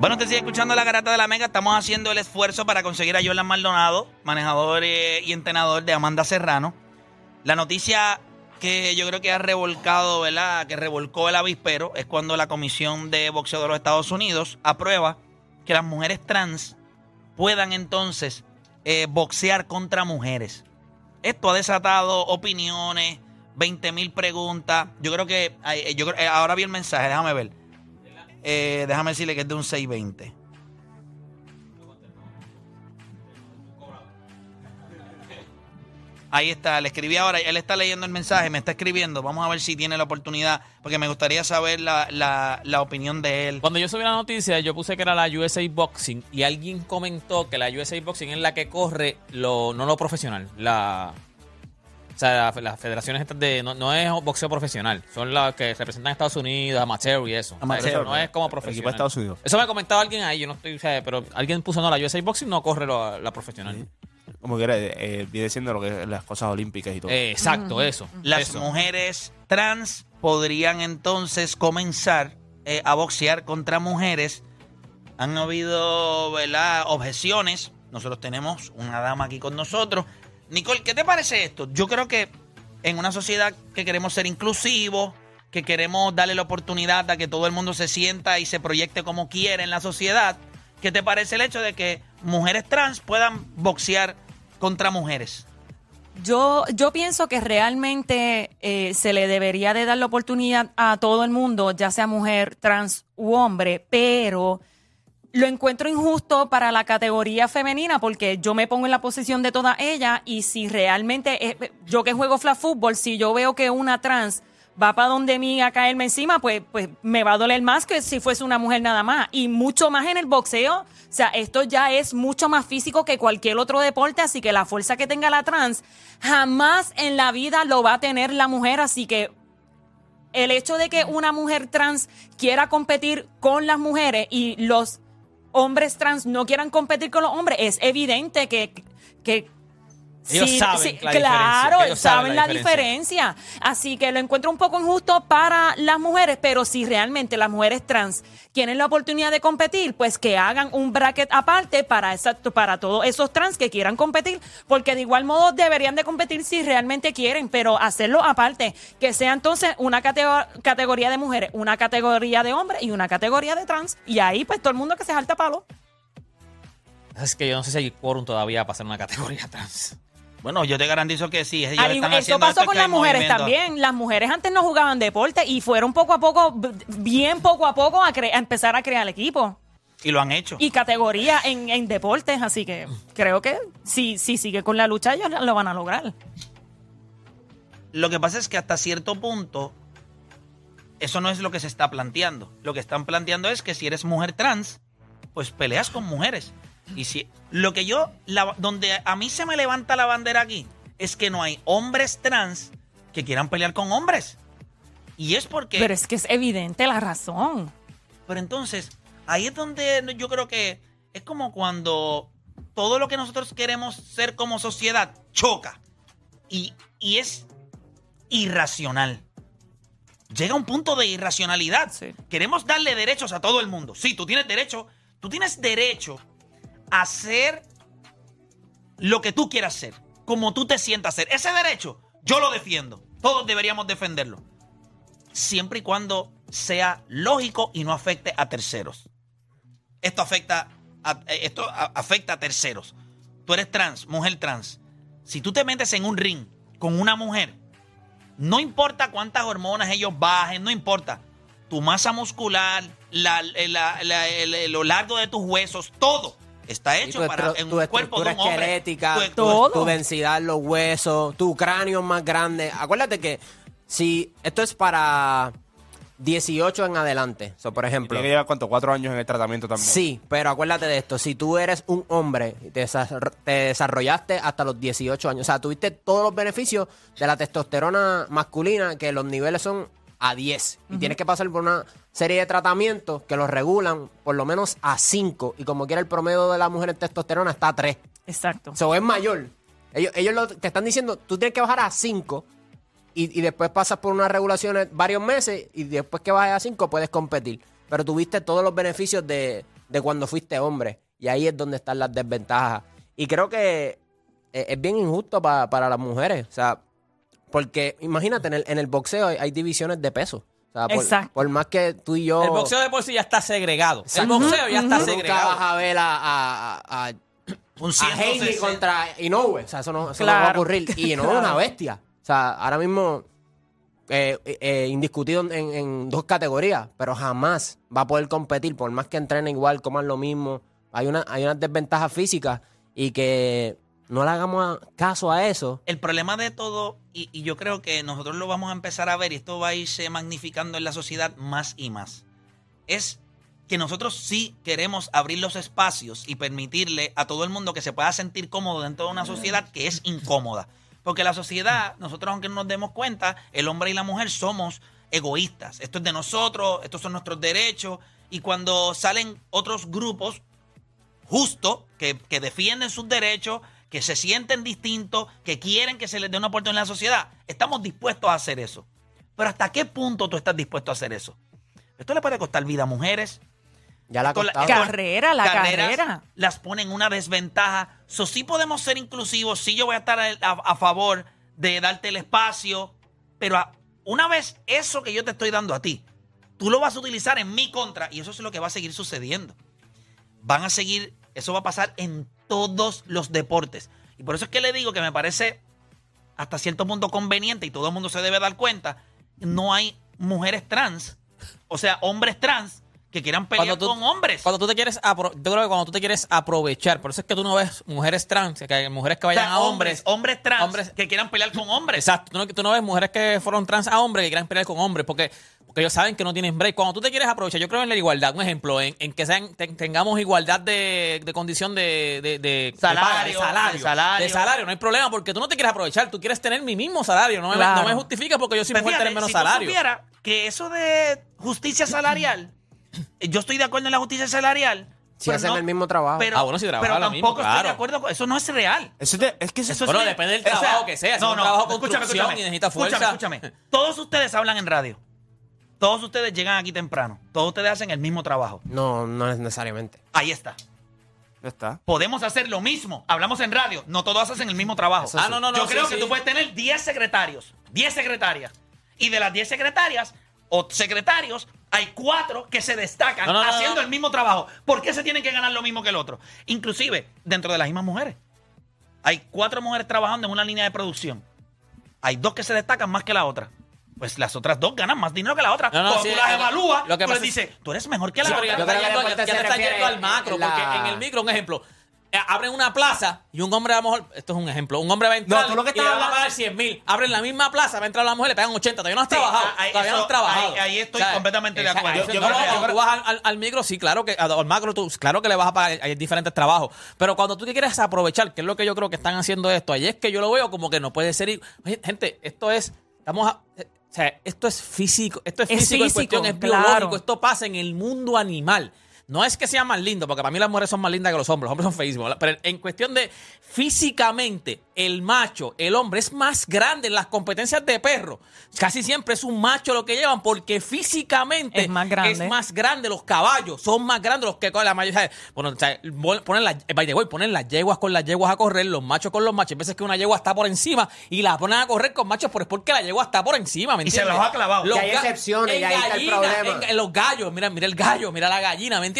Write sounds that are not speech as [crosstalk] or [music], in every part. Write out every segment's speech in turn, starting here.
Bueno, te sigue escuchando la garata de la Mega. Estamos haciendo el esfuerzo para conseguir a Jordan Maldonado, manejador eh, y entrenador de Amanda Serrano. La noticia que yo creo que ha revolcado, ¿verdad? Que revolcó el avispero es cuando la Comisión de Boxeo de los Estados Unidos aprueba que las mujeres trans puedan entonces eh, boxear contra mujeres. Esto ha desatado opiniones, 20 mil preguntas. Yo creo que, eh, yo ahora vi el mensaje, déjame ver. Eh, déjame decirle que es de un 620. Ahí está, le escribí ahora, él está leyendo el mensaje, me está escribiendo. Vamos a ver si tiene la oportunidad, porque me gustaría saber la, la- la opinión de él. Cuando yo subí la noticia, yo puse que era la USA Boxing y alguien comentó que la USA Boxing es la que corre lo no lo profesional. La, o sea, la- las federaciones estas de. No, no es boxeo profesional, son las que representan a Estados Unidos, amateur y eso. Amateur. Pero no es como El equipo de profesional. Estados Unidos. Eso me ha comentado alguien ahí, yo no estoy, o sea, pero alguien puso no, la USA Boxing no corre lo- la profesional. Como quiera, eh, viene siendo lo que las cosas olímpicas y todo. Eh, exacto, eso. Las eso. mujeres trans podrían entonces comenzar eh, a boxear contra mujeres. Han habido ¿verdad? objeciones. Nosotros tenemos una dama aquí con nosotros. Nicole, ¿qué te parece esto? Yo creo que en una sociedad que queremos ser inclusivos, que queremos darle la oportunidad a que todo el mundo se sienta y se proyecte como quiere en la sociedad, ¿qué te parece el hecho de que mujeres trans puedan boxear contra mujeres? Yo, yo pienso que realmente eh, se le debería de dar la oportunidad a todo el mundo, ya sea mujer, trans u hombre, pero lo encuentro injusto para la categoría femenina porque yo me pongo en la posición de toda ella y si realmente, es- yo que juego flag fútbol, si yo veo que una trans va para donde mí a caerme encima, pues, pues me va a doler más que si fuese una mujer nada más. Y mucho más en el boxeo. O sea, esto ya es mucho más físico que cualquier otro deporte, así que la fuerza que tenga la trans jamás en la vida lo va a tener la mujer, así que el hecho de que una mujer trans quiera competir con las mujeres y los hombres trans no quieran competir con los hombres, es evidente que, que Ellos saben la diferencia, claro, ellos saben, saben la, la diferencia. Así que lo encuentro un poco injusto para las mujeres, pero si realmente las mujeres trans tienen la oportunidad de competir, pues que hagan un bracket aparte para exacto, para todos esos trans que quieran competir, porque de igual modo deberían de competir si realmente quieren, pero hacerlo aparte, que sea entonces una catego- categoría de mujeres, una categoría de hombres y una categoría de trans, y ahí pues todo el mundo que se salta palo. Es que yo no sé si hay quórum todavía para hacer una categoría [laughs] trans. Bueno, yo te garantizo que sí. Ellos Al- están Eso pasó con las mujeres movimiento. también. Las mujeres antes no jugaban deporte y fueron poco a poco, bien poco a poco, a, a empezar a crear equipo Y lo han hecho. y categoría en, en deportes. Así que creo que si, si sigue con la lucha, ellos lo van a lograr. Lo que pasa es que hasta cierto punto, eso no es lo que se está planteando. Lo que están planteando es que si eres mujer trans, pues peleas con mujeres. Y si lo que yo, la- donde a mí se me levanta la bandera aquí, es que no hay hombres trans que quieran pelear con hombres. Y es porque... Pero es que es evidente la razón. Pero entonces, ahí es donde yo creo que es como cuando todo lo que nosotros queremos ser como sociedad choca. Y, y es irracional. Llega un punto de irracionalidad. Sí. Queremos darle derechos a todo el mundo. Sí, tú tienes derecho. Tú tienes derecho hacer lo que tú quieras hacer. Como tú te sientas hacer. Ese derecho, yo lo defiendo. Todos deberíamos defenderlo siempre y cuando sea lógico y no afecte a terceros. Esto afecta a, eh, esto afecta a terceros. Tú eres trans, mujer trans. Si tú te metes en un ring con una mujer, no importa cuántas hormonas ellos bajen, no importa. Tu masa muscular, la- el- lo largo de tus huesos, todo está hecho tu, para en tu un cuerpo de un hombre. esquelética, Tu- tu, Todo. tu densidad, los huesos, tu cráneo más grande. Acuérdate que si esto es para 18 en adelante. So, por ejemplo, Tiene que llevar, ¿cuánto? Cuatro años en el tratamiento también. Sí, pero acuérdate de esto, si tú eres un hombre y te desarrollaste hasta los 18 años, o sea, tuviste todos los beneficios de la testosterona masculina, que los niveles son a 10, y tienes que pasar por una serie de tratamientos que los regulan por lo menos a 5, y como quiera el promedio de la mujer en testosterona está a 3. Exacto. O sea, es mayor. Ellos, ellos lo- te están diciendo, tú tienes que bajar a 5 y, y después pasas por unas regulaciones varios meses y después que bajes a 5 puedes competir. Pero tuviste todos los beneficios de, de cuando fuiste hombre. Y ahí es donde están las desventajas. Y creo que eh, es bien injusto pa- para las mujeres. O sea, porque imagínate, en el, en el boxeo hay, hay divisiones de peso. O sea, por, Exacto. por más que tú y yo... El boxeo de por sí ya está segregado. Exacto. El boxeo ya está nunca segregado. vas a ver a, a- a- a Un a 160. Haney contra Inoue. O sea, eso no, eso no va a ocurrir. Y Inoue es una bestia. O sea, ahora mismo eh, eh, indiscutido en, en dos categorías, pero jamás va a poder competir, por más que entrene igual, coman lo mismo. Hay, una, hay unas desventajas físicas y que no le hagamos a- caso a eso. El problema de todo, y, y yo creo que nosotros lo vamos a empezar a ver, y esto va a irse magnificando en la sociedad más y más, es que nosotros sí queremos abrir los espacios y permitirle a todo el mundo que se pueda sentir cómodo dentro de una sociedad que es incómoda. Porque la sociedad, nosotros aunque no nos demos cuenta, el hombre y la mujer somos egoístas. Esto es de nosotros, estos son nuestros derechos. Y cuando salen otros grupos justo, que, que defienden sus derechos, que se sienten distintos, que quieren que se les dé una oportunidad en la sociedad. Estamos dispuestos a hacer eso. Pero ¿hasta qué punto tú estás dispuesto a hacer eso? Esto le puede costar vida a mujeres. Ya la ha Esto la- costado. esto- Carrera, la carrera. Las pone en una desventaja. So, sí podemos ser inclusivos, sí yo voy a estar a, a- a favor de darte el espacio, pero a- una vez eso que yo te estoy dando a ti, tú lo vas a utilizar en mi contra y eso es lo que va a seguir sucediendo. Van a seguir, eso va a pasar en todos los deportes. Y por eso es que le digo que me parece hasta cierto punto conveniente y todo el mundo se debe dar cuenta, no hay mujeres trans, o sea, hombres trans que quieran pelear con hombres. Cuando tú te quieres yo creo que cuando tú te quieres aprovechar, por eso es que tú no ves mujeres trans, que hay mujeres que O vayan sea, a hombres. hombres trans hombres- que quieran pelear con hombres. Exacto, tú no, tú no ves mujeres que fueron trans a hombres que quieran pelear con hombres, porque, porque ellos saben que no tienen break. Cuando tú te quieres aprovechar, yo creo en la igualdad, un ejemplo, en, en que sean, te- tengamos igualdad de, de condición de, de, de- Salario, de salario, de salario. de salario, no hay problema, porque tú no te quieres aprovechar, tú quieres tener mi mismo salario, no me, no me justifica porque yo soy Pues mujer fíjate, tener menos si tú salario. supieras que eso de justicia salarial, yo estoy de acuerdo en la justicia salarial. Si hacen no- el mismo trabajo. Pero, Ah, bueno, si trabajan pero tampoco mismo, estoy de acuerdo con eso. No es real. Eso es, de- es que eso, es Bueno, real. depende del O sea, trabajo que sea. Si es un trabajo escúchame, construcción escúchame. y necesita fuerza. Escúchame, escúchame. Todos ustedes hablan en radio. Todos ustedes llegan aquí temprano. Todos ustedes hacen el mismo trabajo. No, no es necesariamente. Ahí está. ya está. Podemos hacer lo mismo. Hablamos en radio. No todos hacen el mismo trabajo. Eso Ah, sí. no, no, no. Yo sí, creo sí. que tú puedes tener 10 secretarios, 10 secretarias. Y de las 10 secretarias o secretarios, hay cuatro que se destacan No, no, no, haciendo no. el mismo trabajo. ¿Por qué se tienen que ganar lo mismo que el otro? Inclusive, dentro de las mismas mujeres. Hay cuatro mujeres trabajando en una línea de producción. Hay dos que se destacan más que la otra. Pues las otras dos ganan más dinero que la otra. No, no, Cuando sí, tú las eh, evalúas, lo que tú les dices, tú eres mejor que la Sí, otra. Yo ya te se está refiere yendo al macro, la- porque en el micro, un ejemplo, abren una plaza y un hombre a lo mejor, esto es un ejemplo, un hombre va a entrar No, tú lo que y le estás van a pagar 100 mil, abren la misma plaza, va a entrar la mujer, le pagan 80, todavía no has Sí, trabajado, ahí- todavía no eso- has trabajado. ahí- ahí estoy completamente de acuerdo. Yo- yo no, creo no, cuando tú vas al, al- al micro, sí, claro que al macro, tú, claro que le vas a pagar, hay diferentes trabajos, pero cuando tú te quieres aprovechar, que es lo que yo creo que están haciendo esto, ahí es que yo lo veo como que no puede ser, gente, esto es, estamos a- eh, o sea, esto es físico, esto es Es físico, en cuestión, es claro. biológico, esto pasa en el mundo animal. No es que sea más lindo, porque para mí las mujeres son más lindas que los hombres. Los hombres son feísimos. Pero en cuestión de físicamente, el macho, el hombre, es más grande en las competencias de perro. Casi siempre es un macho lo que llevan, porque físicamente Es más grande. es más grande. Los caballos son más grandes los que con la mayoría. Bueno, o sea, ponen las, by the way, ponen las yeguas con las yeguas a correr, los machos con los machos. A veces que una yegua está por encima y la ponen a correr con machos, pero es porque la yegua está por encima. ¿me Y se los ha clavado. Los Que hay excepciones, y ahí está el gallina, problema. en- en los gallos, mira, mira el gallo, mira la gallina, ¿me entiendes?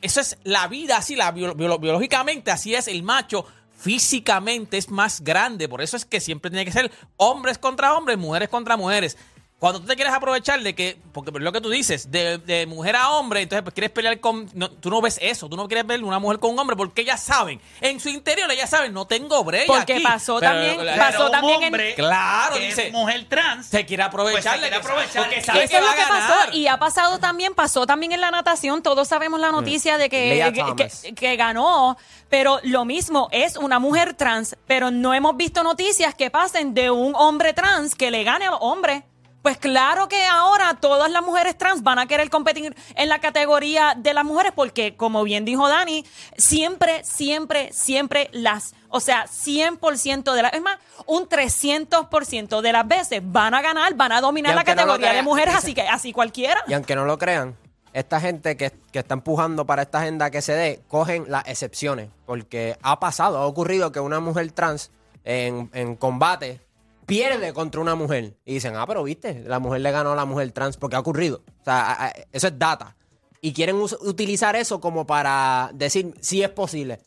Eso es la vida así, la bio- bio- biológicamente así es el macho. Físicamente es más grande, por eso es que siempre tiene que ser hombres contra hombres, mujeres contra mujeres. Cuando tú te quieres aprovechar de que, porque es lo que tú dices, de, de mujer a hombre, entonces pues quieres pelear con. no, tú no ves eso, tú no quieres ver una mujer con un hombre porque ellas saben, en su interior ellas saben, no tengo break. Porque aquí. pasó Pero también- pasó Pero un también en- hombre Claro, que dice- es mujer trans. Se quiere aprovechar Pues se de quiere que sabe- aprovechar. porque sabe Eso es va lo que ganar. pasó y ha pasado también, pasó también en la natación, todos sabemos la noticia de que, Leah que, Thomas. que- que ganó, pero lo mismo es una mujer trans, pero no hemos visto noticias que pasen de un hombre trans que le gane a los hombres. Pues claro que ahora todas las mujeres trans van a querer competir en la categoría de las mujeres porque, como bien dijo Dani, siempre, siempre, siempre las, o sea, 100% de las, es más, un 300% de las veces van a ganar, van a dominar la no categoría de mujeres, así que así cualquiera. Y aunque no lo crean, esta gente que, que está empujando para esta agenda que se dé, cogen las excepciones. Porque ha pasado, ha ocurrido que una mujer trans en, en combate pierde contra una mujer. Y dicen, ah, pero viste, la mujer le ganó a la mujer trans porque ha ocurrido. O sea, eso es data. Y quieren utilizar eso como para decir, sí es posible.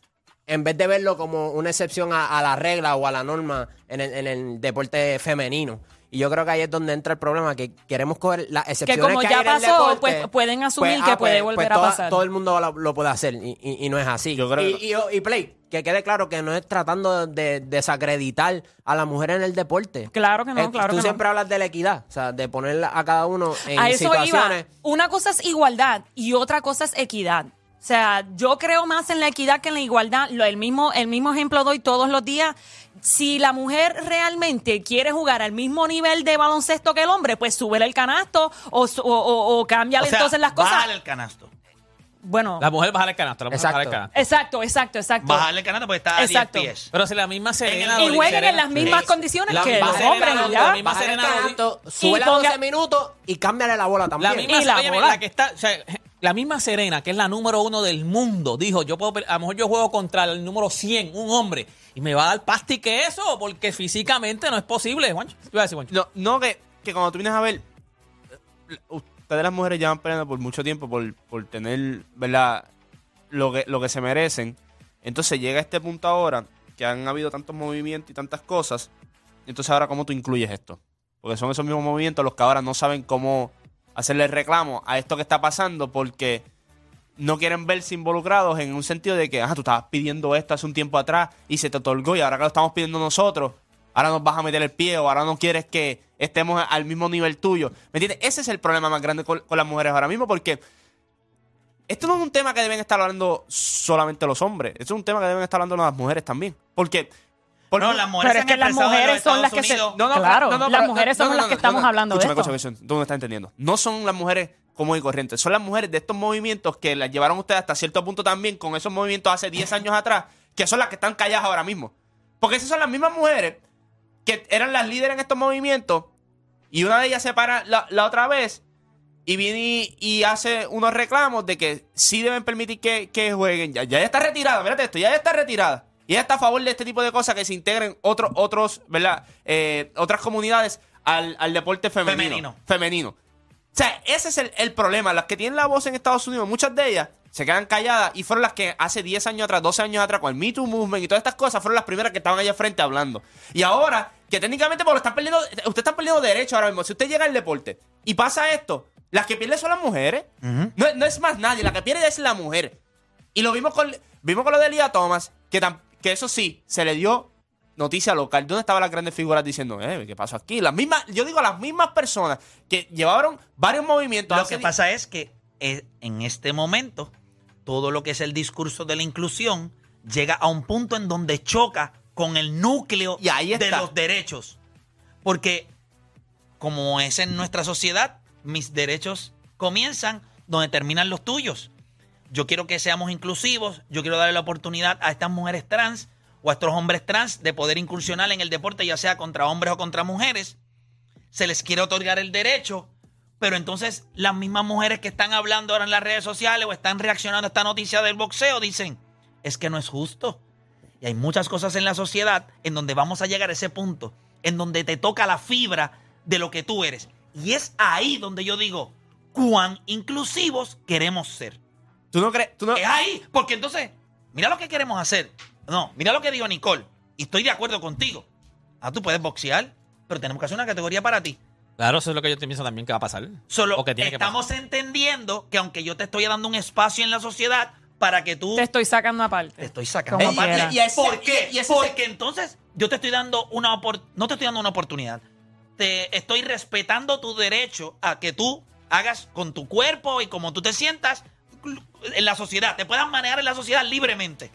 En vez de verlo como una excepción a, a la regla o a la norma en el, en el deporte femenino. Y yo creo que ahí es donde entra el problema, que queremos coger las excepciones como que ya hay en el pasó, deporte, pues, pueden asumir que ah, puede volver a toda- pasar. Todo el mundo lo, lo puede hacer y, y- y no es así. Yo creo y, que- y- y Play, que quede claro que no es tratando de desacreditar a la mujer en el deporte. Claro que no, Eh, claro Tú que no. siempre hablas de la equidad, o sea, de poner a cada uno en a eso situaciones. iba. Una cosa es igualdad y otra cosa es equidad. O sea, yo creo más en la equidad que en la igualdad. Lo- el, mismo, el mismo ejemplo doy todos los días. Si la mujer realmente quiere jugar al mismo nivel de baloncesto que el hombre, pues súbele el canasto o, o, o, o cámbiale sea, entonces las cosas. bájale el canasto. Bueno, La mujer baja el canasto, la mujer baja el Exacto. canasto. exacto, exacto, exacto. Bájale el canasto porque está a 10 Exacto. pies. Pero si la misma Serena. y jueguen en las mismas Sí. condiciones La que misma los hombres la misma Serena canasto, a 12 minutos y cámbiale la bola también. La misma, Y la bola. la que está, o sea, la misma Serena, que es la número uno del mundo, dijo, yo puedo, a lo mejor yo juego contra el número 100, un hombre, y me va a dar pasti que eso, porque físicamente no es posible, Juancho. ¿Qué iba a decir, Juancho? No, no que, que cuando tú vienes a ver, ustedes las mujeres llevan peleando por mucho tiempo por, por tener, ¿verdad? Lo que, lo que se merecen. Entonces llega este punto ahora que han habido tantos movimientos y tantas cosas. Entonces ahora cómo tú incluyes esto. Porque son esos mismos movimientos los que ahora no saben cómo hacerle reclamo a esto que está pasando porque no quieren verse involucrados en un sentido de que, ah, tú estabas pidiendo esto hace un tiempo atrás y se te otorgó y ahora que lo estamos pidiendo nosotros, ahora nos vas a meter el pie o ahora no quieres que estemos al mismo nivel tuyo. ¿Me entiendes? Ese es el problema más grande con, con las mujeres ahora mismo porque esto no es un tema que deben estar hablando solamente los hombres, esto es un tema que deben estar hablando las mujeres también. Porque... porque No, las mujeres Pero es han que las expresado en mujeres los son las que se... No, no, claro, no, no, las pero- mujeres no, las no, que no, estamos no, hablando de esto. escúchame, escúchame, tú no me estás entendiendo. No son las mujeres como corrientes, son las mujeres de estos movimientos que las llevaron ustedes hasta cierto punto también con esos movimientos hace 10 años atrás, que son las que están calladas ahora mismo. Porque esas son las mismas mujeres que eran las líderes en estos movimientos y una de ellas se para la, la otra vez y viene y, y hace unos reclamos de que sí deben permitir que, que jueguen. Ya, ya está retirada, mírate esto, ya está retirada. Y ella está a favor de este tipo de cosas que se integren otros, otros, ¿verdad? Eh, otras comunidades al, al deporte femenino. Femenino. Femenino. O sea, ese es el, el problema. Las que tienen la voz en Estados Unidos, muchas de ellas se quedan calladas y fueron las que hace 10 años atrás, 12 años atrás, con el Me Too Movement y todas estas cosas, fueron las primeras que estaban allá frente hablando. Y ahora, que técnicamente, porque están perdiendo, usted está perdiendo derecho ahora mismo. Si usted llega al deporte y pasa esto, las que pierden son las mujeres. no, no es más nadie, la que pierde es la mujer. Y lo vimos con, vimos con lo de Elia Thomas, que, tam- que eso sí, se le dio noticia local. ¿Dónde estaban las grandes figuras diciendo, eh, qué pasó aquí? Las mismas, yo digo, las mismas personas que llevaron varios movimientos. Lo que pasa es que eh, en este momento todo lo que es el discurso de la inclusión llega a un punto en donde choca con el núcleo Y ahí de los derechos. Porque como es en nuestra sociedad, mis derechos comienzan donde terminan los tuyos. Yo quiero que seamos inclusivos, yo quiero darle la oportunidad a estas mujeres trans o a estos hombres trans de poder incursionar en el deporte, ya sea contra hombres o contra mujeres. Se les quiere otorgar el derecho, pero entonces las mismas mujeres que están hablando ahora en las redes sociales o están reaccionando a esta noticia del boxeo dicen, es que no es justo. Y hay muchas cosas en la sociedad en donde vamos a llegar a ese punto, en donde te toca la fibra de lo que tú eres. Y es ahí donde yo digo, cuán inclusivos queremos ser. ¿Tú no crees? ¿Tú no- Es ahí, porque entonces, mira lo que queremos hacer. No, mira lo que dijo Nicole. Y estoy de acuerdo contigo. Ah, tú puedes boxear, pero tenemos que hacer una categoría para ti. Claro, eso es lo que yo te pienso también que va a pasar. Solo o que tiene que pasar. estamos entendiendo que aunque yo te estoy dando un espacio en la sociedad para que tú Te estoy sacando aparte. te estoy sacando Como aparte. quiera. Y ese- ¿Por qué? y- y ese Porque entonces yo te estoy dando una opor- no te estoy dando una oportunidad. Te estoy respetando tu derecho a que tú hagas con tu cuerpo y como tú te sientas en la sociedad, te puedas manejar en la sociedad libremente.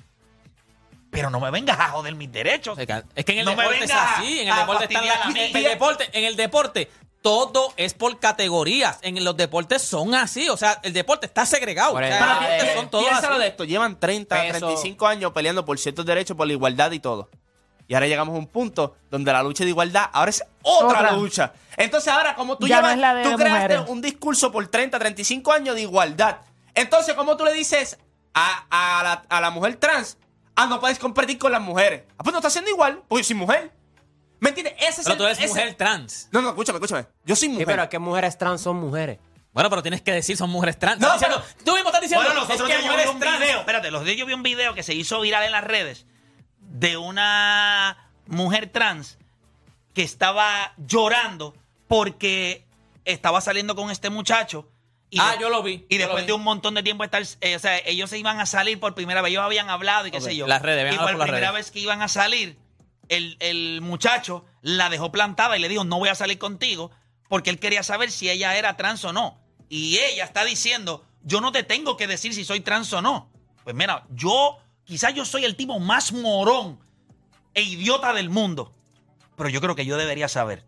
Pero no me vengas a joder mis derechos. Es que en el No me deporte es vengas así, en el a deporte está la- fastidiar en mi- el deporte, en el deporte todo es por categorías. En los deportes son así, o sea, el deporte está segregado. Por O sea, eso- los deportes eh, son todos así. de esto, llevan 30, Peso. 35 años peleando por ciertos derechos, por la igualdad y todo. Y ahora llegamos a un punto donde la lucha de igualdad ahora es otra, Otra. lucha. Entonces ahora, como tú Ya llevas, tú creaste mujeres. un discurso por 30, 35 años de igualdad. Entonces, ¿cómo tú le dices a, a la, a la mujer trans, ah, no puedes competir con las mujeres? Ah, pues no está haciendo igual, porque soy mujer. ¿Me entiendes? Ese es Pero el- tú eres ese- mujer trans. No, no, escúchame, escúchame. Yo soy Sí, mujer. pero es que mujeres trans son mujeres. Bueno, pero tienes que decir son mujeres trans. No, Estás diciendo- tú mismo estás diciendo Bueno, nosotros es que yo vi mujeres un trans. video, espérate, los días yo vi un video que se hizo viral en las redes de una mujer trans que estaba llorando porque estaba saliendo con este muchacho. Y Ah, de- yo lo vi, Y yo lo después vi. de un montón de tiempo estar, eh, o sea, ellos se iban a salir por primera vez, ellos habían hablado y qué sé yo. las redes, y habían por hablado por las primera redes. vez que iban a salir, el, el muchacho la dejó plantada y le dijo, no voy a salir contigo, porque él quería saber si ella era trans o no. Y ella está diciendo, yo no te tengo que decir si soy trans o no. Pues mira, yo, quizás yo soy el tipo más morón e idiota del mundo, pero yo creo que yo debería saber.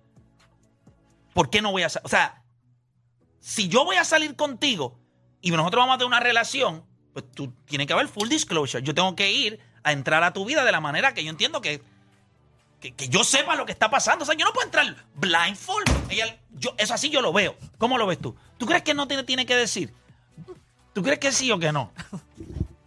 ¿Por qué no voy a saber? O sea, si yo voy a salir contigo y nosotros vamos a tener una relación, pues tú tienes que haber full disclosure. Yo tengo que ir a entrar a tu vida de la manera que yo entiendo que, que, que yo sepa lo que está pasando. O sea, yo no puedo entrar blindfold. Ella, yo, eso así yo lo veo. ¿Cómo lo ves tú? ¿Tú crees que no te tiene que decir? ¿Tú crees que sí o que no?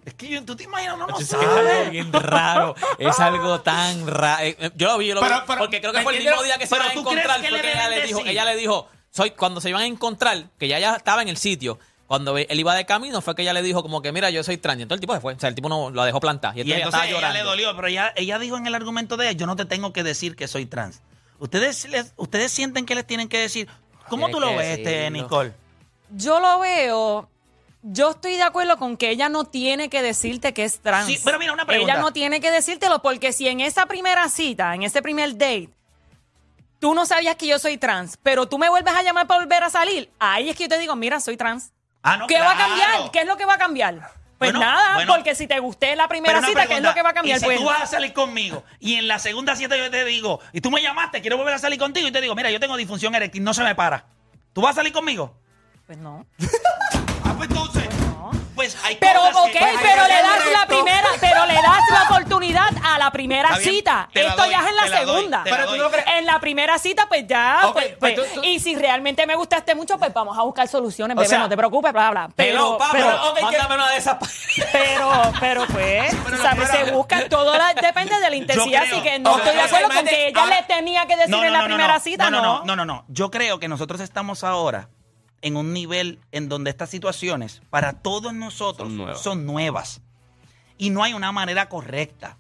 Es que yo, tú te imaginas, no, no Es algo bien raro. Es algo tan raro. Yo lo vi, yo lo vi. Pero- porque creo que ¿me fue el mismo día que se iban a ¿tú crees encontrar. que le ella le dijo, ella le dijo, soy, cuando se iban a encontrar, que ya ya estaba en el sitio. Cuando él iba de camino, fue que ella le dijo, como que, mira, yo soy trans. Y entonces el tipo se fue. O sea, el tipo no lo dejó plantar. Y, Y entonces ella ella llorando. le dolió, pero ella, ella dijo en el argumento de ella, yo no te tengo que decir que soy trans. Ustedes, les- ustedes sienten que les tienen que decir, ¿cómo tú lo ves, este. Nicole? Yo lo veo. Yo estoy de acuerdo con que ella no tiene que decirte que es trans. Sí, pero mira, una pregunta. Ella no tiene que decírtelo porque si en esa primera cita, en ese primer date, tú no sabías que yo soy trans, pero tú me vuelves a llamar para volver a salir, ahí es que yo te digo, mira, soy trans. Ah, no, ¿Qué va a cambiar? ¿Qué es lo que va a cambiar? Pues Bueno, nada, bueno. porque si te gusté la primera Pero cita, ¿qué es lo que va a cambiar? Y si Pues, tú vas a salir conmigo y en la segunda cita yo te digo, y tú me llamaste, quiero volver a salir contigo y te digo, mira, yo tengo disfunción eréctil, no se me para. ¿Tú vas a salir conmigo? pues no. Ah, pues entonces. Pues hay Pero, cosas ok, que- pero le das la primera, pero le das la oportunidad a la primera Está bien, cita. te la Esto doy, ya es en te la doy, segunda. te la Pero tú doy. no crees- En la primera cita, pues ya. Ok, pues, pues pues, tú- tú- Y si realmente me gustaste mucho, pues vamos a buscar soluciones, O bebé, sea, no te preocupes, bla, bla. Pero, pero, pero, ok, mándame una de esas. pero, pero, pues, pero ¿sabes? pero- Se busca, todo la- depende de la intensidad, creo- así que no Ok, estoy de ok, acuerdo con que ella ahora- le tenía que decir en la primera cita, no, no. no, no, no, no. Yo creo que nosotros estamos ahora en un nivel en donde estas situaciones para todos nosotros Son son nuevas. Y no hay una manera correcta.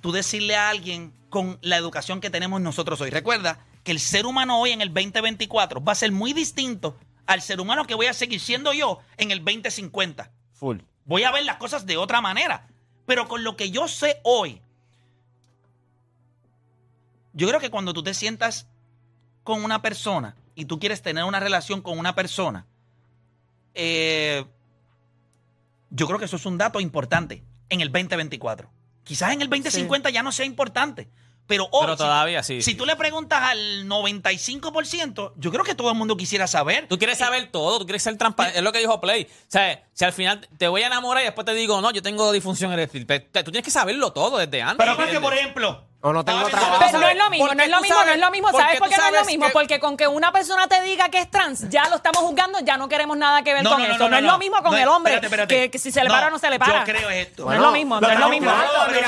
Tú decirle a alguien con la educación que tenemos nosotros hoy. Recuerda que el ser humano hoy en el 2024 va a ser muy distinto al ser humano que voy a seguir siendo yo en el 2050 Full. voy a ver las cosas de otra manera. Pero con lo que yo sé hoy, yo creo que cuando tú te sientas con una persona y tú quieres tener una relación con una persona, eh, yo creo que eso es un dato importante en el 2024. Quizás en el 2050 ya no sea importante. Pero, hoy, Pero si- todavía sí, Si sí. tú le preguntas al 95%, yo creo que todo el mundo quisiera saber. Tú quieres saber todo, tú quieres ser transparente. Es lo que dijo Play. O sea, si al final te voy a enamorar y después te digo, no, yo tengo disfunción eréctil. Tú tienes que saberlo todo desde antes. Pero porque, por ejemplo, O no tengo Ah, trabajo. Pero no es lo mismo, no es lo mismo, no es lo mismo. ¿Sabes por qué no es lo mismo? que- Porque con que una persona te diga que es trans, ya lo estamos juzgando, ya no queremos nada que ver No, con no, no, eso. No, no, es lo mismo con No, el hombre, espérate, espérate. Que, que si se le para o no se le para. yo creo esto. No es lo mismo, no es lo mismo.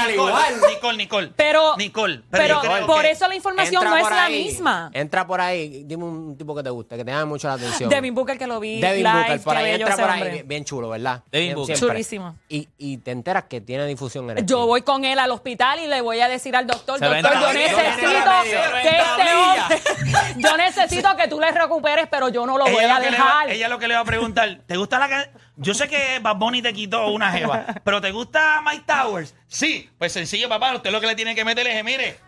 Nicole. Nicole, Nicole. Pero, Nicole, pero, por eso la información no es la misma. Entra por ahí, dime un tipo que te guste, que te llame mucho la atención. Devin Booker que lo vi Devin Booker, por ahí entra por ahí, bien, chulo, ¿verdad? Devin Booker. Chulísimo. Y, y te enteras que tiene difusión eréctil. Yo voy con él al hospital y le voy a decir al doctor, Se doctor, en yo necesito que este hombre, [laughs] yo necesito que tú le recuperes, pero yo no lo voy a dejar. ella lo que le va a preguntar, ¿te gusta la Yo sé que Bad Bunny te quitó una jeva, [laughs] pero ¿te gusta Mike Towers? Sí, pues sencillo, papá, usted lo que le tiene que meter es, mire.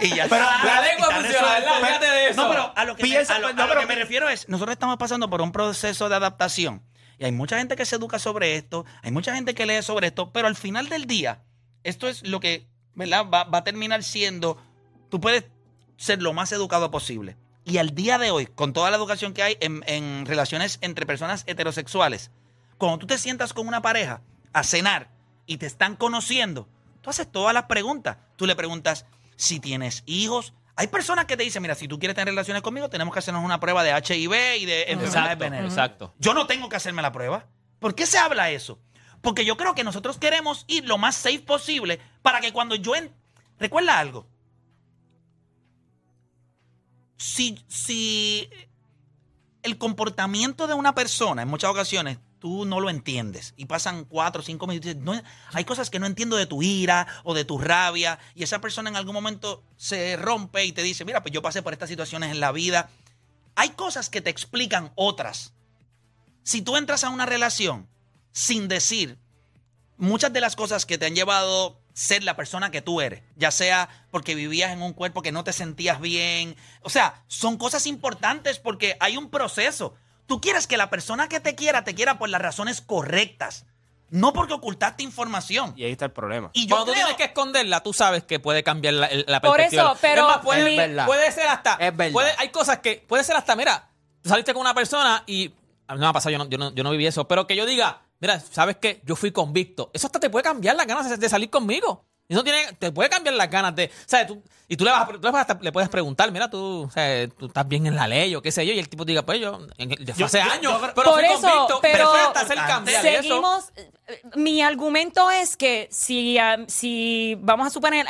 Y ya Pero está. la lengua funciona. ¿verdad? Fíjate de eso. No, pero a lo que, me, a lo- pues, a lo que me refiero es, nosotros estamos pasando por un proceso de adaptación. Y hay mucha gente que se educa sobre esto, hay mucha gente que lee sobre esto, pero al final del día, esto es lo que ¿verdad? Va, va a terminar siendo, tú puedes ser lo más educado posible. Y al día de hoy, con toda la educación que hay en, en relaciones entre personas heterosexuales, cuando tú te sientas con una pareja a cenar y te están conociendo, tú haces todas las preguntas. Tú le preguntas si tienes hijos. Hay personas que te dicen, mira, si tú quieres tener relaciones conmigo, tenemos que hacernos una prueba de HIV y de enfermedades Exacto, venéreas. exacto. Yo no tengo que hacerme la prueba. ¿Por qué se habla eso? Porque yo creo que nosotros queremos ir lo más safe posible para que cuando yo... En... Recuerda algo. Si, si el comportamiento de una persona en muchas ocasiones tú no lo entiendes y pasan cuatro o cinco minutos. y dices, no, hay cosas que no entiendo de tu ira o de tu rabia y esa persona en algún momento se rompe y te dice, mira, pues yo pasé por estas situaciones en la vida. Hay cosas que te explican otras. Si tú entras a una relación sin decir muchas de las cosas que te han llevado ser la persona que tú eres, ya sea porque vivías en un cuerpo que no te sentías bien, o sea, son cosas importantes porque hay un proceso. Tú quieres que la persona que te quiera te quiera por las razones correctas, no porque ocultaste información. Y ahí está el problema. Y yo Cuando tú tienes que esconderla, tú sabes que puede cambiar la, la Por perspectiva. eso, pero Es más, puede, mi- verdad. puede ser hasta. Es verdad. puede- hay cosas que. Puede ser hasta, mira, tú saliste con una persona y. A mí no me ha pasado, yo no, yo no, yo no viví eso. Pero que yo diga, mira, ¿sabes qué? Yo fui convicto. Eso hasta te puede cambiar las ganas de salir conmigo. Eso tiene, te puede cambiar las ganas de. ¿sabes? Tú, y tú le, vas, a- tú le, vas hasta- le puedes preguntar, mira, tú, o sea, tú estás bien en la ley o qué sé yo. Y el tipo te diga, pues yo, en, el- fue hace yo- años, yo- pero Por fui eso, convicto. pero- hacer cambiar eso. Seguimos. Mi argumento es que si, ah, si vamos a suponer,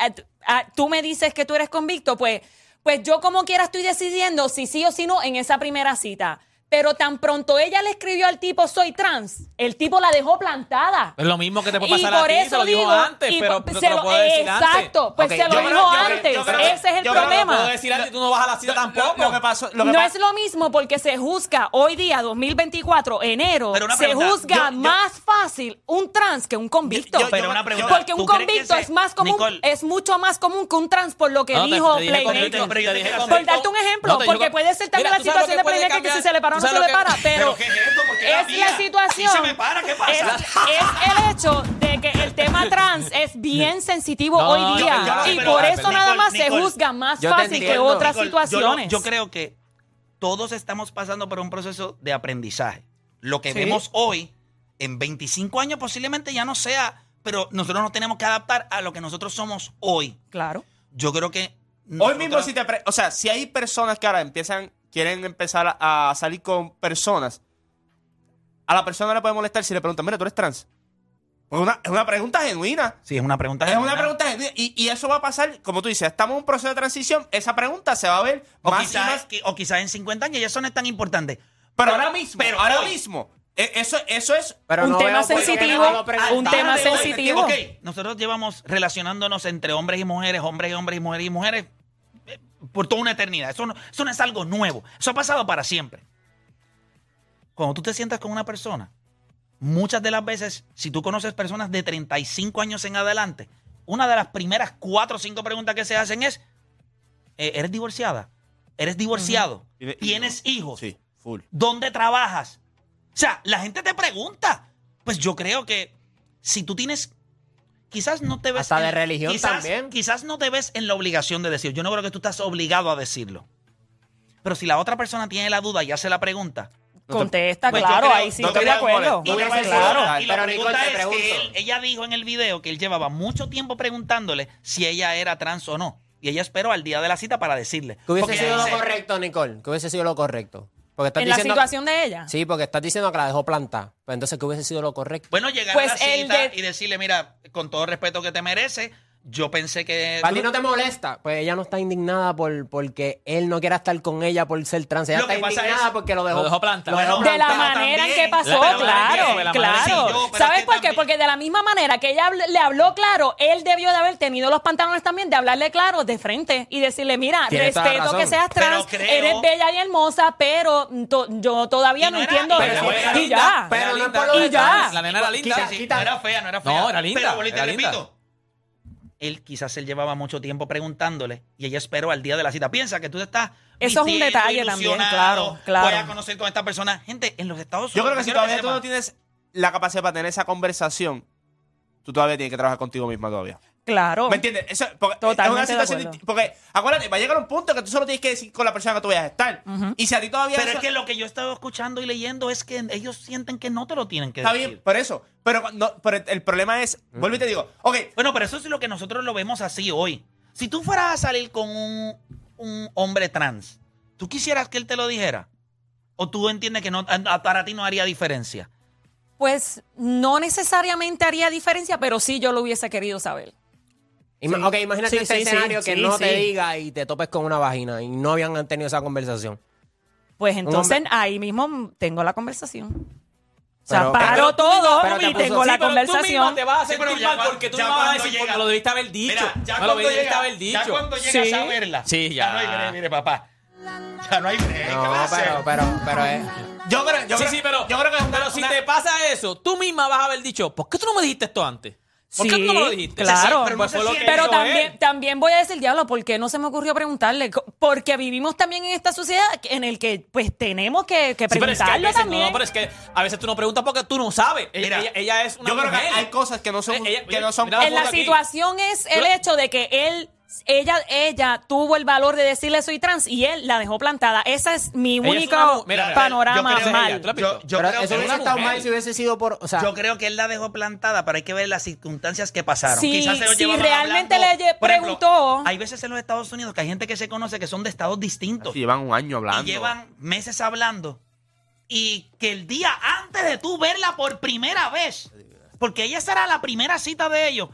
tú me dices que tú eres convicto, pues, pues yo como quiera estoy decidiendo si sí o si no en esa primera cita. Pero tan pronto ella le escribió al tipo soy trans, el tipo la dejó plantada. Es lo mismo que te puede Y pasar a por ti, eso te lo dijo digo, antes, y pero se lo lo- puedo decir antes. exacto, pues se yo lo creo- dijo yo creo- antes. yo creo que- Ese es el problema. Lo puedo decir antes y tú no vas a la cita tampoco. Lo que pasó, lo que no es lo mismo porque se juzga hoy día, 2024, enero, se juzga yo- yo- más fácil un trans que un convicto. Yo- yo- Pero una pregunta, porque un ¿tú crees que convicto es más común, Nicole, es mucho más común que un trans por lo que No, dijo Playmaker. Por darte un ejemplo, porque que- puede ser también la ¿tú sabes lo situación de Playmaker que si se le ¿Tú no se le que- para, pero, ¿Pero qué es la es mía? la situación. Si se me para, ¿qué pasa? Es, es el hecho de que el tema trans es bien [laughs] sensitivo No, hoy día yo- yo- y pero- por pero- eso nada Nicole, más se juzga más fácil que otras Nicole, situaciones. Yo, creo que todos estamos pasando por un proceso de aprendizaje. Lo que Sí. vemos hoy, en 25 años posiblemente ya no sea, pero nosotros nos tenemos que adaptar a lo que nosotros somos hoy. Claro. Yo creo que... Hoy mismo, si te. pre- O sea, si hay personas que ahora empiezan, quieren empezar a, salir con personas, a la persona le puede molestar si le preguntan, mira, tú eres trans. Una- es una pregunta genuina. Sí, es una pregunta. Es una genuina. pregunta genuina. Y, y eso va a pasar, como tú dices, estamos en un proceso de transición. Esa pregunta se va a ver O más y quizás, más. o quizás en 50 años ya eso no es tan importante. Pero ahora mismo, pero ahora hoy- mismo, e- eso, eso es. Pero Un no tema sensitivo, un tema sensitivo. Ok, nosotros llevamos relacionándonos entre hombres y mujeres, hombres y hombres y mujeres y mujeres por toda una eternidad. Eso no, eso no es algo nuevo. Eso ha pasado para siempre. Cuando tú te sientas con una persona, muchas de las veces, si tú conoces personas de 35 años en adelante, una de las primeras cuatro o cinco preguntas que se hacen es, eh, ¿eres divorciada? ¿Eres divorciado? Tiene- ¿Tienes hijos? Sí, full. ¿Dónde trabajas? O sea, la gente te pregunta. Pues yo creo que si tú tienes. Quizás no te ves. Hasta de religión quizás- también. Quizás no te ves en la obligación de decir. Yo no creo que tú estás obligado a decirlo. Pero si la otra persona tiene la duda y hace la pregunta. Contesta, Pues claro, creo- ahí sí no estoy de acuerdo. Y, la pregunta- claro. y la Pero, pregunta Nicole, te es que pregunto. él- ella dijo en el video que él llevaba mucho tiempo preguntándole si ella era trans o no. Y ella esperó al día de la cita para decirle. ¿Qué hubiese sido lo correcto, Nicole? ¿Qué hubiese sido lo correcto? Porque estás En la diciendo... situación de ella. Sí, porque estás diciendo que la dejó plantar. Pues entonces, ¿qué hubiese sido lo correcto? Bueno, llegar Pues a la el cita de- y decirle, mira, con todo el respeto que te merece, Yo pensé que. ¿A ti no te molesta? Pues ella no está indignada por porque él no quiera estar con ella por ser trans. Ella Lo que está pasa indignada es- porque lo dejó, Lo dejó plantado. lo dejó Bueno, De la manera en que pasó, pero claro, también, claro. Sí, yo, pero ¿Sabes es que por qué? también- Porque de la misma manera que ella le habló claro, él debió de haber tenido los pantalones también de hablarle claro de frente y decirle, mira, respeto que seas trans, creo- eres bella y hermosa, pero to- yo todavía no, no era- entiendo y Pero eso. era Y linda, ya. Pero no linda. por lo de Y ya. trans. La nena era linda. No era fea, no era fea. No, era linda, Pero te repito. Él quizás él llevaba mucho tiempo preguntándole y ella esperó al día de la cita. Piensa que tú estás. Eso es un detalle también, claro, claro. Voy a conocer con esta persona. Gente, en los Estados Yo Unidos. creo que si todavía tú no tienes la capacidad para tener esa conversación, tú todavía tienes que trabajar contigo misma todavía. Claro. ¿Me entiendes? Eso, porque Totalmente es una de situación acuerdo. distinta. Porque, acuérdate, va a llegar un punto que tú solo tienes que decir con la persona que tú vayas a estar. Y si a ti todavía Pero eso- es que lo que yo he estado escuchando y leyendo es que ellos sienten que no te lo tienen que Está decir. bien, por eso. Pero, no, pero el problema es, vuelvo y te digo, ok, Bueno, pero eso es lo que nosotros lo vemos así hoy. Si tú fueras a salir con un, un hombre trans, ¿tú quisieras que él te lo dijera? ¿O tú entiendes que no, para ti no haría diferencia? Pues no necesariamente haría diferencia, pero sí yo lo hubiese querido saber. Ima- Ok, imagínate Sí, este sí, escenario sí, que sí, no te diga y te topes con una vagina y no habían tenido esa conversación. Pues entonces ahí mismo tengo la conversación. O sea, Pero- paro pero todo pero te y puso- tengo Sí, la pero Tú misma conversación. te vas a ya mal porque tú ya me vas a decir llega- porque lo debiste haber dicho. Mira, ya lo cuando debiste llega- haber dicho. Ya cuando llegas Sí. a verla. Sí, Ya no hay ya. break, mire, papá. Ya no hay break. ¿qué No, hacer? pero, pero, pero es. Yo creo, yo sí, creo- sí, pero, yo creo que es una- pero si una- te pasa eso, tú misma vas a haber dicho, ¿por qué tú no me dijiste esto antes? ¿Por qué Sí, tú no me lo dijiste? claro. Pues Pero no se lo. Pero también, él. también voy a decir, diablo, ¿por qué no se me ocurrió preguntarle? Porque vivimos también en esta sociedad en el que pues tenemos que, que Sí, pero es que a veces, no, también. no, pero es que a veces tú no preguntas porque tú no sabes. Ella, Mira, ella, ella es una yo creo que hay cosas que no son, Eh, ella- que no son mira la en la aquí. situación es el hecho de que él, ella, ella tuvo el valor de decirle soy trans y él la dejó plantada. Ese es mi Ella único mira, panorama yo creo- mal. ¿Tú la has Yo, creo eso que hubiese una estado mujer. mal si hubiese sido por. O sea, Yo creo que él la dejó plantada, pero hay que ver las circunstancias que pasaron. Sí, Quizás se lo si realmente hablando- le ejemplo, preguntó- hay veces en los Estados Unidos que hay gente que se conoce que son de estados distintos Sí, llevan un año hablando. y llevan meses hablando y que el día antes de tú verla por primera vez, porque ella será la primera cita de ellos,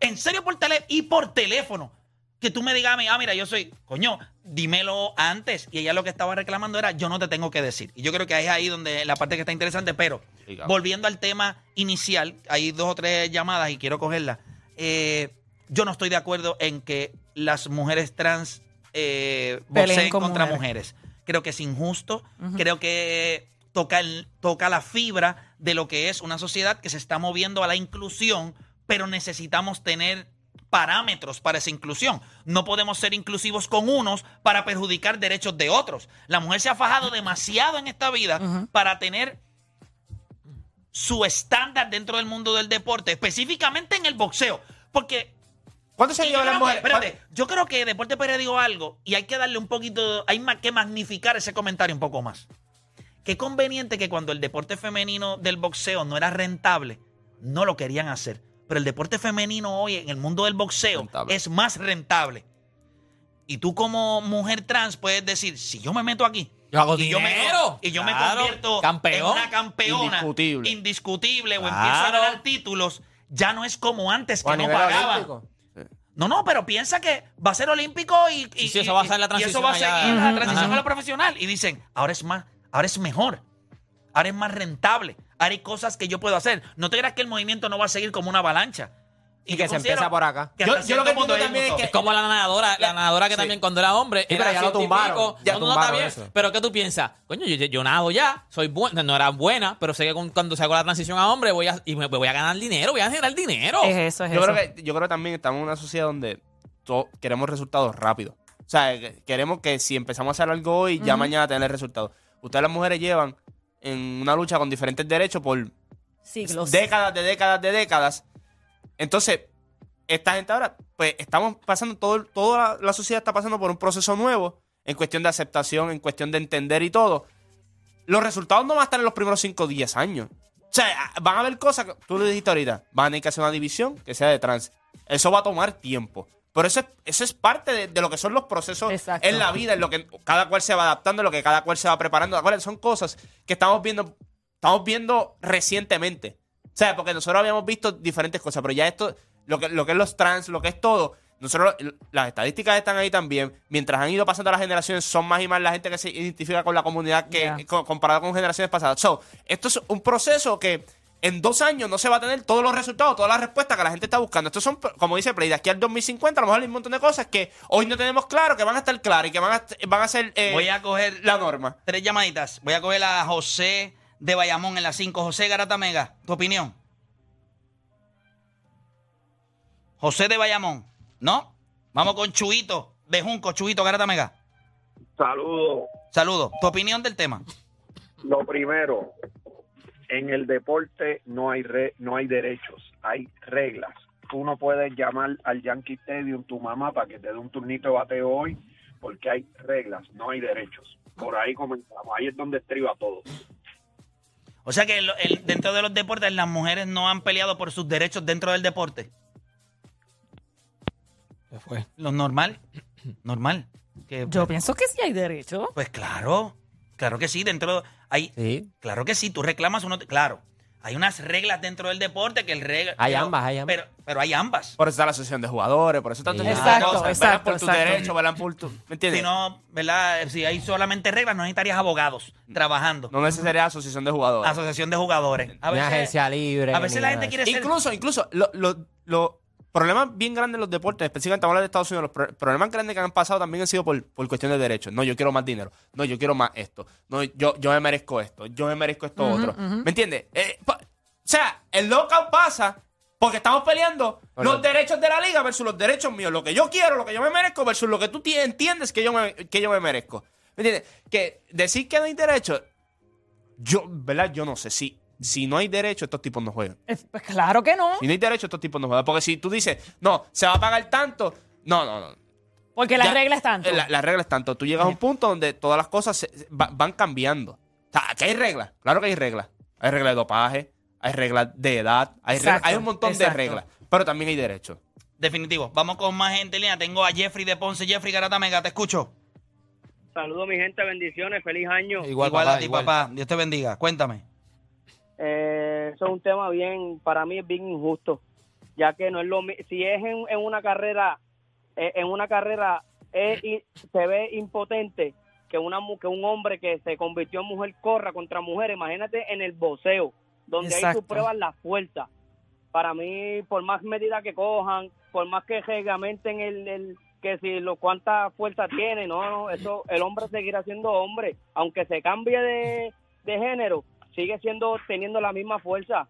en serio por teléfono y por teléfono, que tú me digas a mí, ah, mira, yo soy, coño, dímelo antes. Y ella lo que estaba reclamando era, yo no te tengo que decir. Y yo creo que es ahí donde la parte que está interesante, pero volviendo al tema inicial, hay dos o tres llamadas y quiero cogerlas. Eh, yo no estoy de acuerdo en que las mujeres trans eh, Peleen boxeen con contra mujeres. mujeres. Creo que es injusto. Creo que toca, el- toca la fibra de lo que es una sociedad que se está moviendo a la inclusión, pero necesitamos tener parámetros para esa inclusión. No podemos ser inclusivos con unos para perjudicar derechos de otros. La mujer se ha fajado demasiado en esta vida para tener su estándar dentro del mundo del deporte, específicamente en el boxeo. Porque ¿Cuánto se que- mujeres? espérate, yo creo que Deporte Pérez dijo algo y hay que darle un poquito, hay que magnificar ese comentario un poco más. Qué conveniente que cuando el deporte femenino del boxeo no era rentable, no lo querían hacer. Pero el deporte femenino hoy en el mundo del boxeo Rentable. es más rentable. Y tú como mujer trans puedes decir, si yo me meto aquí Yo hago y yo me, dinero. y yo me convierto campeón. en una campeona Indiscutible. indiscutible o empiezo a ganar títulos, ya no es como antes o que no pagaban. No, no, pero piensa que va a ser olímpico y, y- Sí, sí, eso va a ser la y eso va a transición seguir allá. la transición Ajá. a lo profesional. Y dicen, ahora es más, ahora es mejor, ahora es más rentable, ahora hay cosas que yo puedo hacer. No te creas que el movimiento no va a seguir como una avalancha. Y que se empieza por acá. Yo- lo que entiendo también es que- Es como la nadadora, la nadadora que Sí. también cuando era hombre pero era ya lo científico. tumbaron, ya no, no, no, está bien. Pero ¿qué tú piensas? Coño, yo, yo- yo nado ya, soy buena, no era buena, pero sé que con- cuando se haga la transición a hombre voy a, y me, voy a ganar dinero, voy a generar dinero. Es eso, es Yo eso. creo, que, yo creo que también estamos en una sociedad donde to- queremos resultados rápidos. O sea, que- queremos que si empezamos a hacer algo hoy, ya mañana tener resultados. Ustedes las mujeres llevan en una lucha con diferentes derechos por Siglos. décadas de décadas de décadas. Entonces, esta gente ahora, pues estamos pasando, todo, toda la sociedad está pasando por un proceso nuevo en cuestión de aceptación, en cuestión de entender y todo. Los resultados no van a estar en los primeros 5 o 10 años. O sea, van a haber cosas, que, tú lo dijiste ahorita, van a tener que hacer una división que sea de trans. Eso va a tomar tiempo. Pero eso es, eso es parte de, de lo que son los procesos Exacto. en la vida, en lo que cada cual se va adaptando, en lo que cada cual se va preparando. Acuérdense, Son cosas que estamos viendo, estamos viendo recientemente. O sea, porque nosotros habíamos visto diferentes cosas, pero ya esto, lo que, lo que es los trans, lo que es todo. Nosotros, las estadísticas están ahí también. Mientras han ido pasando las generaciones, son más y más la gente que se identifica con la comunidad que Ya. co- comparado con generaciones pasadas. So, esto es un proceso que en dos años no se va a tener todos los resultados, todas las respuestas que la gente está buscando. Estos son, como dice Play, de aquí al 2050 a lo mejor hay un montón de cosas que hoy no tenemos claro, que van a estar claras y que van a, van a ser eh, Voy a coger la norma. tres llamaditas. Voy a coger a José de Bayamón en la 5. José Garatamega, tu opinión. José de Bayamón, ¿no? Vamos con Chuito de Junco, Chuito Garatamega. Saludos. Saludos. Tu opinión del tema. Lo primero, en el deporte no hay re- no hay derechos, hay reglas. Tú no puedes llamar al Yankee Stadium tu mamá para que te dé un turnito de bateo hoy, porque hay reglas, no hay derechos. Por ahí comenzamos, ahí es donde estriba todo. O sea que el- el- dentro de los deportes las mujeres no han peleado por sus derechos dentro del deporte. Se fue. Lo normal. Normal. Que, Yo pienso que sí hay derecho. Pues claro. Claro que sí. Dentro. Hay, Sí. Claro que sí. Tú reclamas uno. Claro. Hay unas reglas dentro del deporte que el regla. Hay pero- ambas, hay ambas. Pero, pero hay ambas. Por eso está la asociación de jugadores, por eso tanto Sí. Exacto, cosas. Velan exacto, por tus exacto. derechos, velan por tu. ¿Me entiendes? Si no, ¿verdad? Si hay solamente reglas, no necesitarías abogados trabajando. No necesitaría asociación de jugadores. Asociación de jugadores. A Ni veces, agencia libre. a veces la gente quiere ser. Incluso, incluso, los lo, lo- problemas bien grandes en los deportes, específicamente hablando de Estados Unidos, los pro- problemas grandes que han pasado también han sido por, por cuestión de derechos. No, yo quiero más dinero. No, yo quiero más esto. No, yo, yo me merezco esto. Yo me merezco esto otro. ¿Me entiendes? Eh, o sea, el lockout pasa porque estamos peleando los derechos de la liga versus los derechos míos. Lo que yo quiero, lo que yo me merezco versus lo que tú ti- entiendes que yo me, que yo me merezco. ¿Me entiendes? Que decir que no hay derechos, yo, ¿verdad? Yo no sé. Si, si no hay derechos, estos tipos no juegan. Es- Pues claro que no. Si no hay derecho, estos tipos no juegan. Porque si tú dices, no, se va a pagar tanto. No, no, no. Porque las Ya, reglas están. eh, La, la regla es tanto. Tú llegas a un punto donde todas las cosas se- se- va- van cambiando. O sea, aquí hay reglas. Claro que hay reglas. Hay reglas de dopaje, hay reglas de edad, hay, reglas- hay un montón exacto. de reglas. Pero también hay derechos. Definitivo. Vamos con más gente en línea. Tengo a Jeffrey de Ponce. Jeffrey Garatamega, te escucho. Saludos, mi gente, bendiciones, feliz año. Igual, igual papá, a ti, igual. papá. Dios te bendiga. Cuéntame. Eh, eso es un tema bien, para mí es bien injusto, ya que no es lo mi- si es en, en una carrera, eh, en una carrera es se ve impotente que una que un hombre que se convirtió en mujer corra contra mujer, imagínate en el boxeo, donde ahí Exacto. tú pruebas la fuerza. Para mí, por más medida que cojan, por más que regamenten el, el que si lo cuánta fuerza tiene, no, no, eso el hombre seguirá siendo hombre, aunque se cambie de, de género, sigue siendo teniendo la misma fuerza.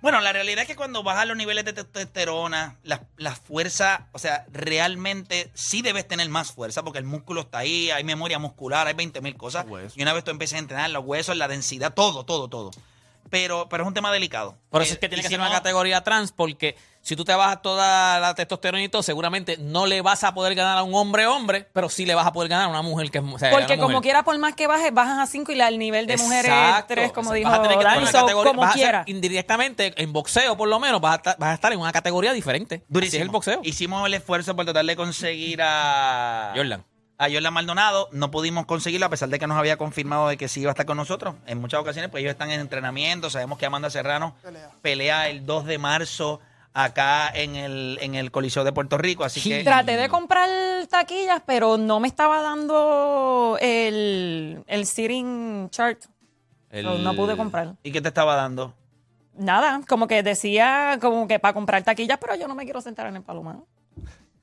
Bueno, la realidad es que cuando bajan los niveles de testosterona, la, la fuerza, o sea, realmente sí debes tener más fuerza porque el músculo está ahí, hay memoria muscular, hay 20 mil cosas. Y una vez tú empiezas a entrenar los huesos, la densidad, todo, todo, todo. Pero, pero es un tema delicado. Por eso Eh, es que tiene y que si ser una categoría trans, porque si tú te bajas toda la testosterona y todo, seguramente no le vas a poder ganar a un hombre hombre, pero sí le vas a poder ganar a una mujer que es o sea, Porque como mujer. quiera, por más que bajes, bajas a 5 y la, el nivel de mujeres. 3, como O sea, dijo vas a tener que Dani, so, una categoría- como vas a ser quiera. indirectamente, en boxeo por lo menos, vas a, estar, vas a estar en una categoría diferente. Durísimo. Así es el boxeo. Hicimos el esfuerzo por tratar de conseguir a Jordan. a Jordan Maldonado. No pudimos conseguirlo a pesar de que nos había confirmado de que sí iba a estar con nosotros. En muchas ocasiones, pues ellos están en entrenamiento. Sabemos que Amanda Serrano pelea, el 2 de marzo acá en el, en el Coliseo de Puerto Rico. Así que Traté de comprar taquillas, pero no me estaba dando el, el sitting chart. El- no pude comprar. ¿Y qué te estaba dando? Nada, como que decía como que para comprar taquillas, pero yo no me quiero sentar en el palomar.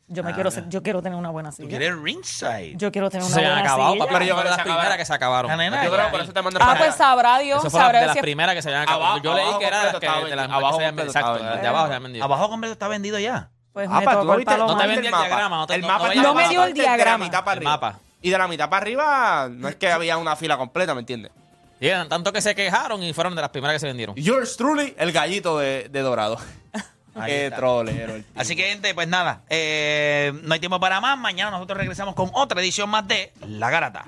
Yo me Ah, quiero, sen- yo quiero tener una buena ¿Tú silla. quieres ringside? Yo quiero tener una se han buena acabado, silla. papá. Pero yo Yo creo de las que se primeras que se acabaron. La nena, Yo creo que por eso te mandan Ah, para pues allá. sabrá Dios, Eso fue la- sabrá de las si- primeras que se habían acabado. Abajo- Yo leí que era de las que, de las estaba- que se habían abajo Exacto, de abajo se habían vendido. Abajo completo está vendido ya. Pues Ah, me ¿tú tocó no el palomar. No te vendía el mapa? diagrama, no te- El mapa no me dio el diagrama. El mapa. Y de la mitad para arriba, no es que había una fila completa, ¿me entiendes? Eran tanto que se quejaron y fueron de las primeras que se vendieron. Yours truly, el gallito de, de dorado. [laughs] Qué trolero. el. Así que, gente, pues nada, eh, no hay tiempo para más. Mañana nosotros regresamos con otra edición más de La Garata.